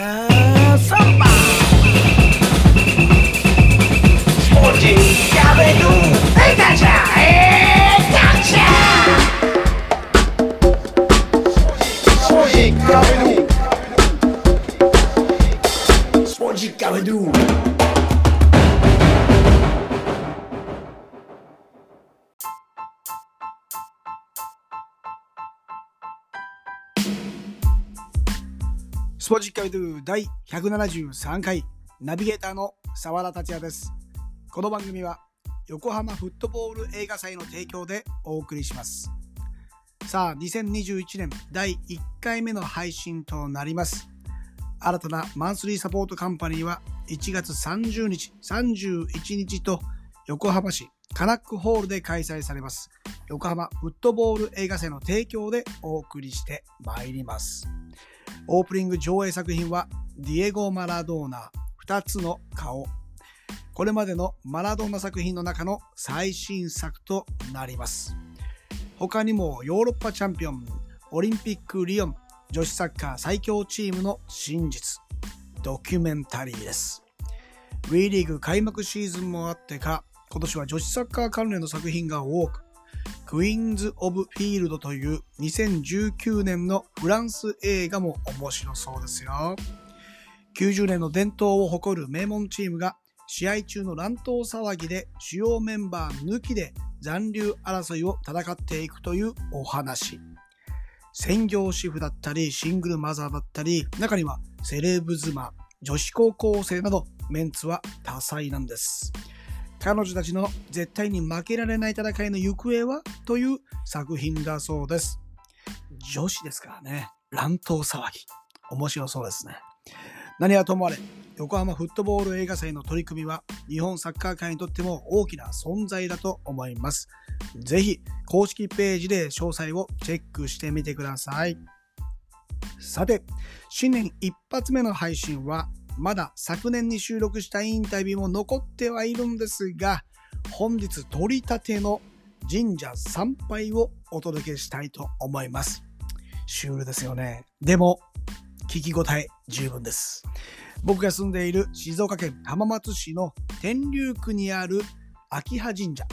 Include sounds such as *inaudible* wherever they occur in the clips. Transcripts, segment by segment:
Have somebody. ッカビドゥ第173回ナビゲーターの沢田達也です。この番組は横浜フットボール映画祭の提供でお送りします。さあ、2021年第1回目の配信となります。新たなマンスリーサポートカンパニーは1月30日、31日と横浜市カナックホールで開催されます。横浜フットボール映画祭の提供でお送りしてまいります。オープニング上映作品はディエゴ・マラドーナ2つの顔。これまでのマラドーナ作品の中の最新作となります。他にもヨーロッパチャンピオン、オリンピックリオン、女子サッカー最強チームの真実、ドキュメンタリーです。WE リーグ開幕シーズンもあってか、今年は女子サッカー関連の作品が多く、クイーンズ・オブ・フィールドという2019年のフランス映画も面白そうですよ。90年の伝統を誇る名門チームが試合中の乱闘騒ぎで主要メンバー抜きで残留争いを戦っていくというお話。専業主婦だったり、シングルマザーだったり、中にはセレブ妻、女子高校生などメンツは多彩なんです。彼女たちの絶対に負けられない戦いの行方は？という作品だそうです。女子ですからね。乱闘騒ぎ。面白そうですね。何はともあれ、横浜フットボール映画祭の取り組みは日本サッカー界にとっても大きな存在だと思います。ぜひ公式ページで詳細をチェックしてみてください。さて、新年一発目の配信はまだ昨年に収録したインタビューも残ってはいるんですが、本日取り立ての神社参拝をお届けしたいと思います。シュールですよね。でも、聞き応え十分です。僕が住んでいる静岡県浜松市の天竜区にある秋葉神社。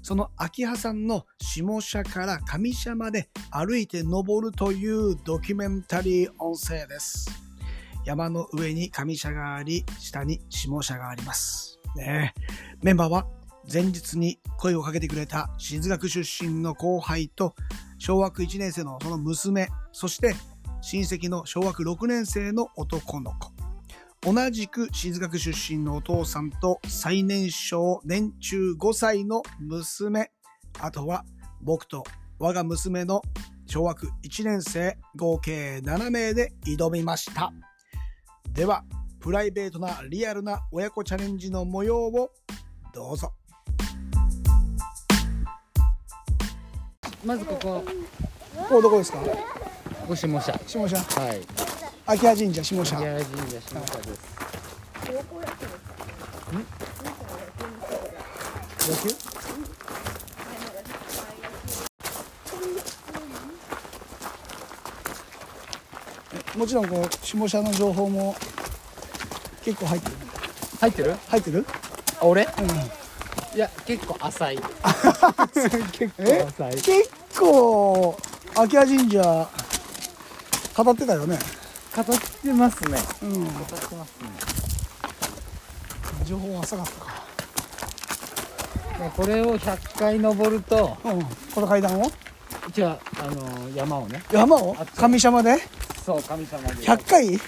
その秋葉山の下社から上社まで歩いて登るというドキュメンタリー音声です。山の上に上社があり、下に下社があります。ねメンバーは前日に声をかけてくれた静学出身の後輩と小学1年生のその娘、そして親戚の小学6年生の男の子。同じく静学出身のお父さんと最年少年中5歳の娘。あとは僕と我が娘の小学1年生合計7名で挑みました。では、プライベートなリアルな親子チャレンジの模様をどうぞ。まずここ、ここどこですか？ごしも社。下社。はい。秋葉神社下社。八神社下社です。野球？もちろんこう下社の情報も結構入ってる入ってる？入ってる？あ、俺？ういや、結構浅い。ん *laughs* 結え浅い。結構秋葉神社語ってたよね？語ってますね。うん語ってますね。情報浅かったかでこれを100回登ると、うんこの階段を？じゃあ、あの山をね。山を？あ上社まで？そう、神様で。100回？100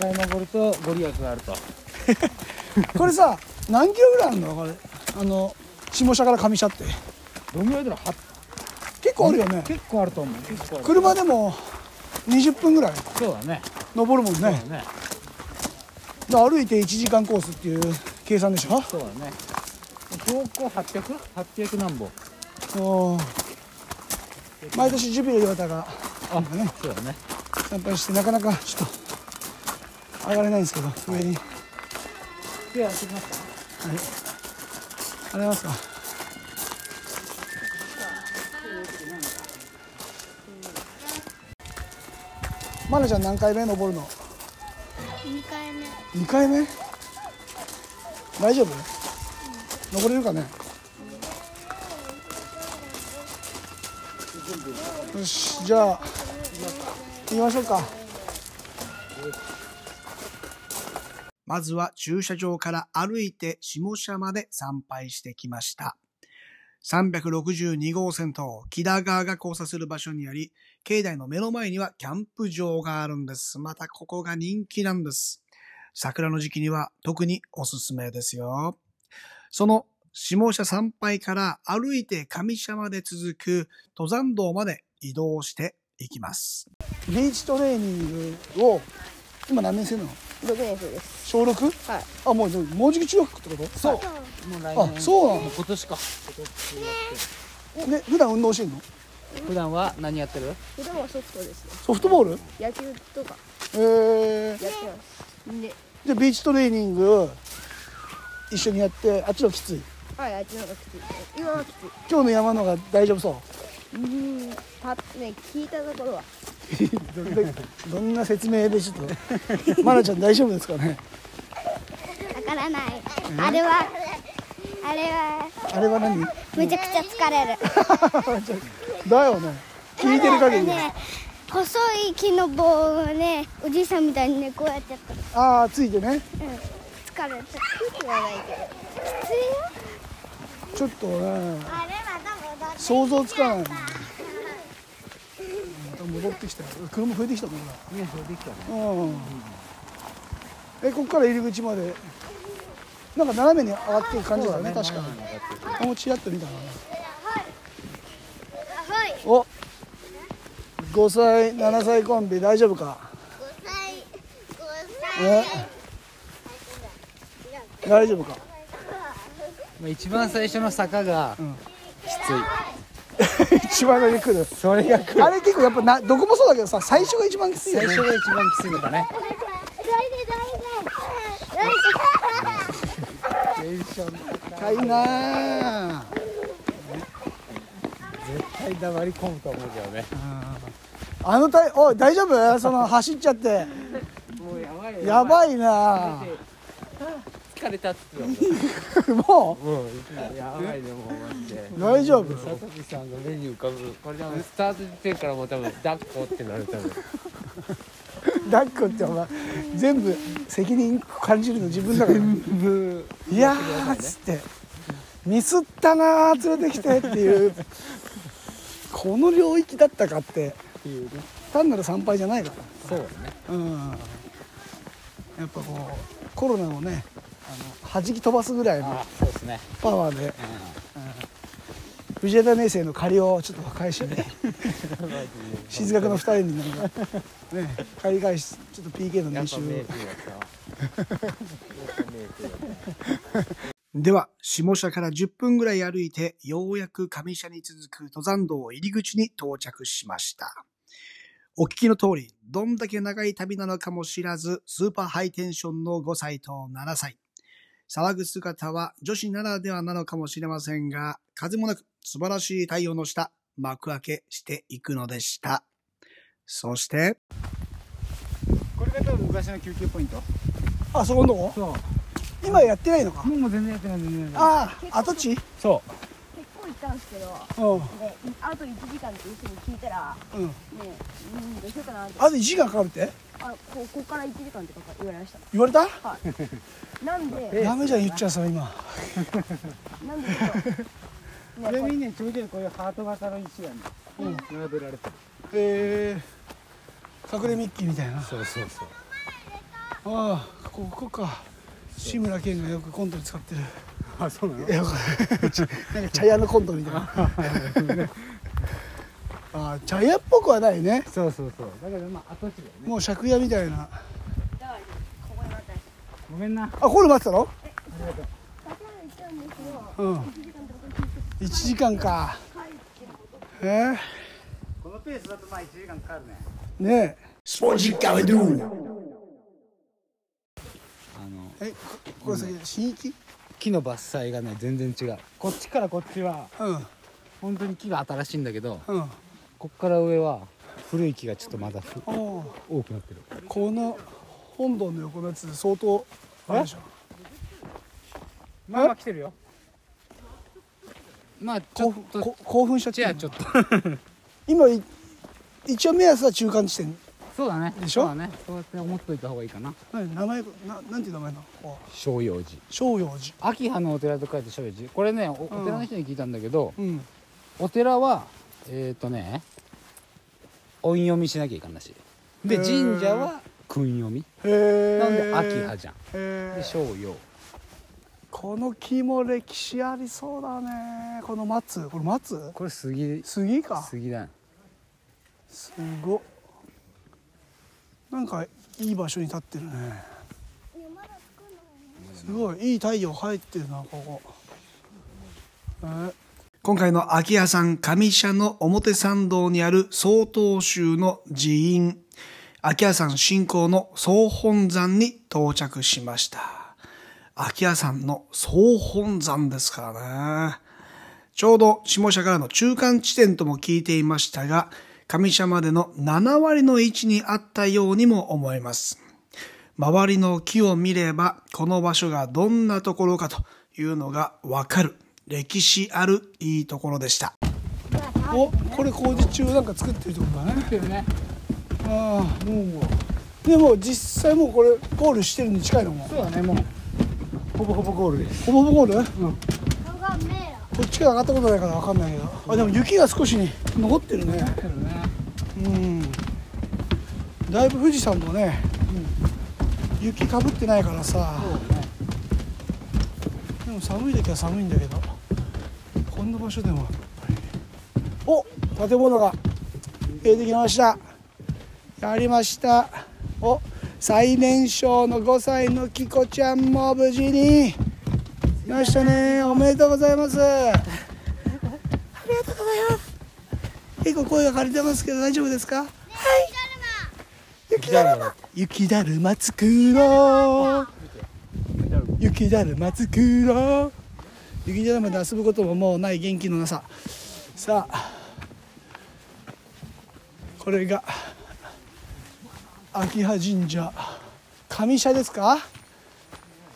回登るとご利益があると。*laughs* これさ何キロぐらいあるの？これあの下社から上社ってどのぐらいだろ結構あるよね結構あると思う。車でも20分ぐらいそうだね。登るもんねそうだね。歩いて1時間コースっていう計算でしょ？そうだね。標高 800？800 何歩？うん毎年ジュビロ磐田があ、ねそうだね。参拝してなかなかちょっと上がれないんですけど上に。では、行ってきますか。ありがとうございますか。まなちゃん何回目登るの？二回目。2回目？大丈夫？登れるかね？よしじゃあ行きましょうか。まずは駐車場から歩いて下社まで参拝してきました。362号線と木田川が交差する場所にあり境内の目の前にはキャンプ場があるんです。またここが人気なんです。桜の時期には特におすすめですよ。その下社参拝から歩いて上社まで続く登山道まで移動していきます。ビーチトレーニングを今何年生なの？六年生です。小 6? はい。あ、もうでももうじき中学ってこと？そう。もう来あ、年そうなの？今年かね、普段運動してんの？普段は何やってる？普段はソフトですね。ソフトボール？野球とか。えー、やってます。で。じゃあビーチトレーニング一緒にやって、あっちのきつい？はいあっちの方がきつい。今はきつい。今日の山のが大丈夫そう？うーん。たね聞いたところは。*laughs* どんな説明でちょっと、まなちゃん大丈夫ですかね？わからない。あれはあれはあれは何？めちゃくちゃ疲れる。*laughs* だよね。聞いてる限り。ね細い木の棒をねおじいさんみたいにねこうやってやった。らああついてね。うん。疲れたきついよ。ちょっとね。あれまた戻って想像つかないまた戻ってきたよ。車増えてきたもんな。ねそうできたね。うん。えこっから入り口までなんか斜めに上がっていく感じだね確かに。もうちらっと見たなはい。お。5歳7歳コンビ大丈夫か？5歳え大丈夫か？まあ一番最初の坂がつい。*laughs* 一番上に来る。それが来る。あれ結構やっぱなどこもそうだけどさ最初が一番きついよね。最初が一番きついのかね。テンション高いなあ絶対黙り込むと思うけどね。あのたいおい大丈夫？その走っちゃって。もうやばいや疲れたっつっても *laughs* もうやばいねもうマジで。う大丈夫？佐々木さんが目に浮かぶ。これ多分スタート時点からもう多分抱っこってなる多分抱っこってお前全部責任感じるの自分だから。ブいやーっつって。ミスったなー連れてきてっていう。この領域だったかって。っていうね単なる参拝じゃないかそうね。らうん。やっぱこうコロナをねあの弾き飛ばすぐらいのあそうですね。パワーで。藤枝明生の借りをちょっと返しに *laughs* 静学の2人になんかね借り返しちょっと PK の練習では下社から10分ぐらい歩いてようやく上社に続く登山道入り口に到着しました。お聞きの通りどんだけ長い旅なのかも知らずスーパーハイテンションの5歳と7歳騒ぐ姿は女子ならではなのかもしれませんが風もなく素晴らしい太陽の下幕開けしていくのでした。そしてこれが多分昔の休憩ポイント。あそこのとこ？そう。今やってないのか？もう全然やってない全然やってない。ああ跡地？そう行ったんですけどうん。ねあと1時間っていう人に聞いたらうん。ねうんどうしようかなって。あと1時間かかるって？あこここから1時間ってか言われました。言われた？なんで *laughs* ダメじゃん言っちゃうそれ今。なんで *laughs* ちょっとこれにねちょいちょいこういうハート型の石がね並べられてる。えー、隠れミッキーみたいな。あそうそうそう。あここか。志村けんがよくコントに使ってるあそうなの？いやなんか茶屋のコントみたいな。*laughs* ああ茶屋っぽくはないね。そうそうそう。だけどまあ跡地だよね。もう借家みたいな。ごめんな。あここで待ってたの？先ほど言ったんですけどうん。1時間ってこと聞いて1時間か。え？ー、このペースだとまあ1時間かかるね。ねえ。スポンジカメドゥ。あのえここれさ新域木の伐採がね全然違う。こっちからこっちは。うん。本当に木が新しいんだけどうん。こっから上は古い木がちょっとまだ多くなってる。この本堂の横のやつ相当あれでしょ。まあまあ来てるよ。まあちょ興奮っと。こ興奮しちゃってちょっと。*laughs* 今い一応目安は中間地点そうだね。でしょ？そうだね。そうやって思っといた方がいいかな。何名前ななんていう名前なの？こう正陽寺正陽寺秋葉のお寺と書いて正陽寺これねおお寺の人に聞いたんだけど、うん。お寺はえっ、ー、とね音読みしなきゃいかんなしでへー。神社は訓読み。へえなんで秋葉じゃん。へえで正陽この木も歴史ありそうだね。この松。これ松？これ杉。杉か。杉だねすごっなんかいい場所に立ってるね。すごいいい太陽入ってるなここ、え？今回の秋葉山上社の表参道にある曹洞宗の寺院。秋葉山信仰の総本山に到着しました。秋葉山の総本山ですからね。ちょうど下社からの中間地点とも聞いていましたが、上社までの7割の位置にあったようにも思えます。周りの木を見れば、この場所がどんなところかというのがわかる、歴史あるいいところでした。お、これ工事中なんか作ってるところだね。てるねああ、もう。でも実際もうこれゴールしてるに近いのも。そうだねもうほぼほぼゴールですほぼほぼゴール、顔が迷路こっちから上がったことないからわかんないけど。あ、でも雪が少しに残ってるね。てるねうん。だいぶ富士山もね、雪かぶってないからさ。でも寒い時は寒いんだけどこんな場所でもやっぱり。お建物が。見えてきました。やりました。お最年少の5歳のキコちゃんも無事に。来ましたね。おめでとうございます。*laughs* ありがとうございます結構声が枯れてますけど大丈夫ですか？はい。雪だるま。雪だるま作ろう。雪だるま作ろう。雪だるまで遊ぶことももうない元気のなさ。さあこれが秋葉神社。上社ですか？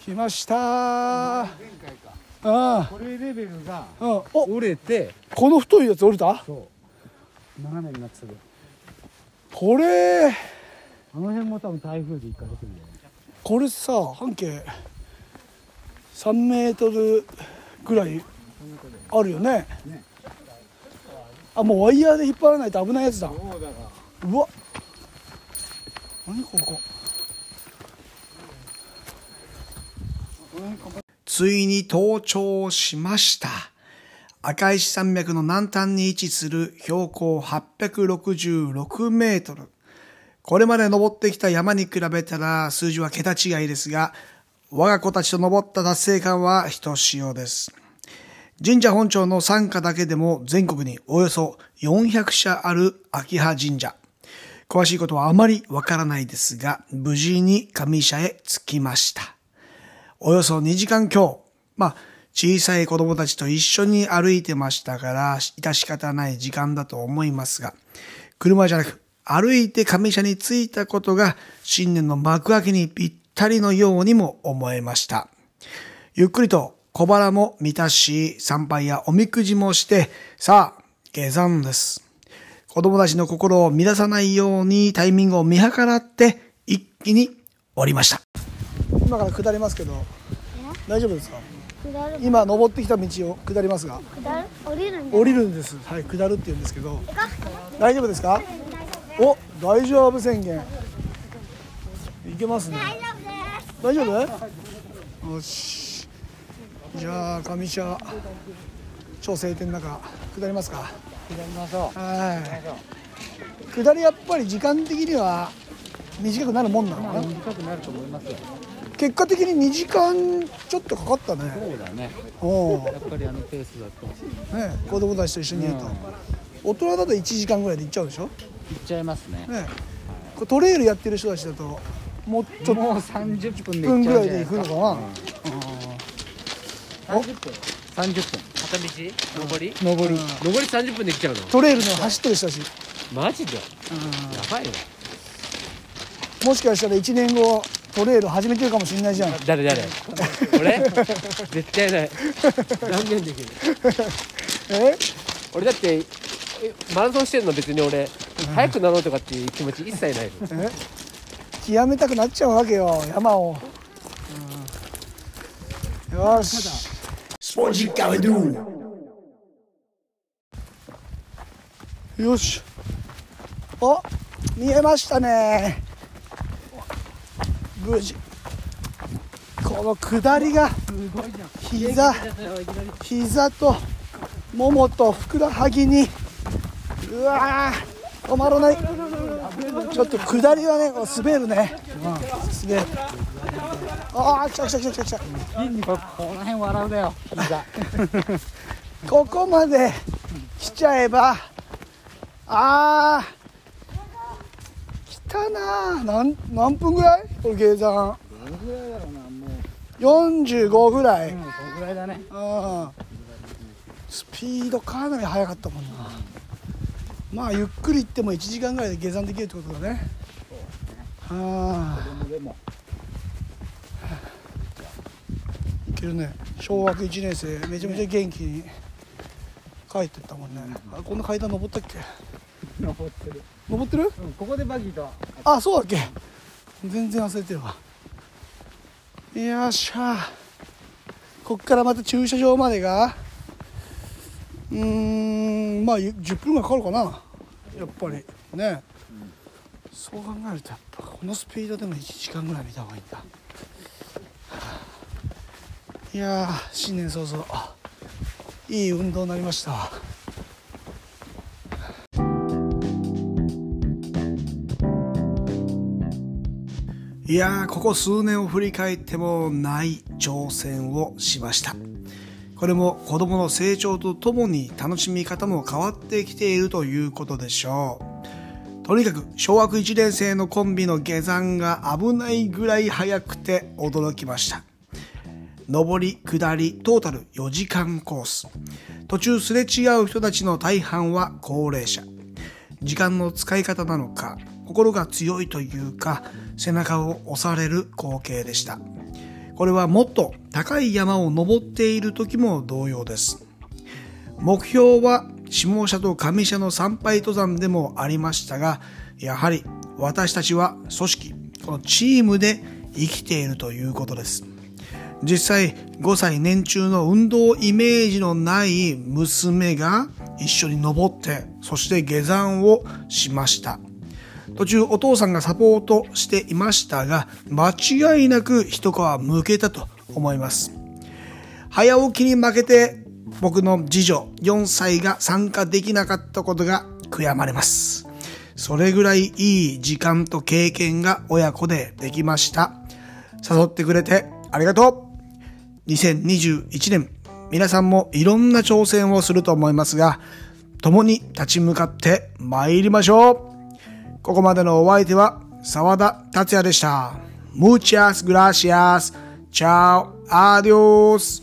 来ました。前回か。あこれレベルが折れて。この太いやつ折れた？そう斜めになってたけど。これ。あの辺も多分台風で一回出てるんだよねこれさ半径3メートルぐらいあるよねね。あもうワイヤーで引っ張らないと危ないやつだ。うわ。何ここ？ついに登頂しました赤石山脈の南端に位置する標高866メートルこれまで登ってきた山に比べたら数字は桁違いですが、我が子たちと登った達成感はひとしおです。神社本庁の参加だけでも全国におよそ400社ある秋葉神社。詳しいことはあまりわからないですが、無事に上社へ着きました。およそ2時間強。まあ、小さい子供たちと一緒に歩いてましたから、致し方ない時間だと思いますが、車じゃなく、歩いて上社に着いたことが新年の幕開けにぴったりのようにも思えました。ゆっくりと小腹も満たし、参拝やおみくじもして、さあ、下山です。子供たちの心を乱さないようにタイミングを見計らって一気に降りました。今から下りますけど、大丈夫ですか？今登ってきた道を下りますが、下る？降りる降りるんです。はい、下るって言うんですけど、大丈夫ですか？お、大丈夫宣言。いけますね。大丈夫？よし。じゃあ、上社、超晴天の中、下りますか。左ましょうはい。下りやっぱり時間的には短くなるもんなのかな？短くなると思いますよ結果的に2時間ちょっとかかったね。そうだね。おお。やっぱりあのペースだと。ね、子供たちと一緒にいると。大人だと1時間ぐらいで行っちゃうでしょ？行っちゃいますね。ね。これトレイルやってる人たちだと、もうちょっもう30分で分ぐらい行っちゃうんじゃないで行くのかな？うん。30分。30分。片道？上り？上り、上り30分で来ちゃうの？トレイルの走ってる人たち、マジで？やばいわ。もしかしたら1年後トレイル始めてるかもしれないじゃん。誰誰？俺？絶対ない。断言できる。え？俺だってえマラソンしてるの別に俺。早くなろうとかっていう気持ち一切ない。のえ？極めたくなっちゃうわけよ山を、よし。スポンジカウドゥ。よし。お見えましたね無事。この下りが膝膝とももとふくらはぎにうわー止まらない。ちょっと下りはね滑るね、うん、すげえああ来た来た来た来た来た。ここら辺笑うだよ膝。*laughs* ここまで来ちゃえばあー来たな？ーなん何分ぐらい？これ計算。どのぐらいだろうなもう45ぐらい、うんそのぐらいだね。うん。スピードかなり速かったもんな。まあゆっくり行っても1時間ぐらいで下山できるってことだね。ああでもいけるね。小学1年生。めちゃめちゃ元気に帰ってったもんね。あこんな階段登ったっけ？登ってる、登ってる？うん、ここでバギーと。あそうだっけ。全然忘れてるわ。よっしゃ。こっからまた駐車場までが。うーんまあゆ10分ぐらいかかるかな。やっぱり。ね、そう考えるとやっぱこのスピードでも1時間ぐらい見た方がいいんだ。はあいやー新年早々。いい運動になりましたわいやーここ数年を振り返ってもない挑戦をしました。これも子供の成長とともに楽しみ方も変わってきているということでしょう。とにかく小学1年生のコンビの下山が危ないぐらい速くて驚きました。上り下りトータル4時間コース。途中すれ違う人たちの大半は高齢者。時間の使い方なのか心が強いというか背中を押される光景でした。これはもっと高い山を登っている時も同様です。目標は下社と上社の参拝登山でもありましたがやはり私たちは組織このチームで生きているということです。実際5歳年中の運動イメージのない娘が一緒に登ってそして下山をしました。途中お父さんがサポートしていましたが間違いなく一皮むけたと思います。早起きに負けて僕の次女4歳が参加できなかったことが悔やまれます。それぐらいいい時間と経験が親子でできました。誘ってくれてありがとう。2021年皆さんもいろんな挑戦をすると思いますが共に立ち向かって参りましょう。ここまでのお相手は沢田達也でした。Muchas gracias. Chao. Adios.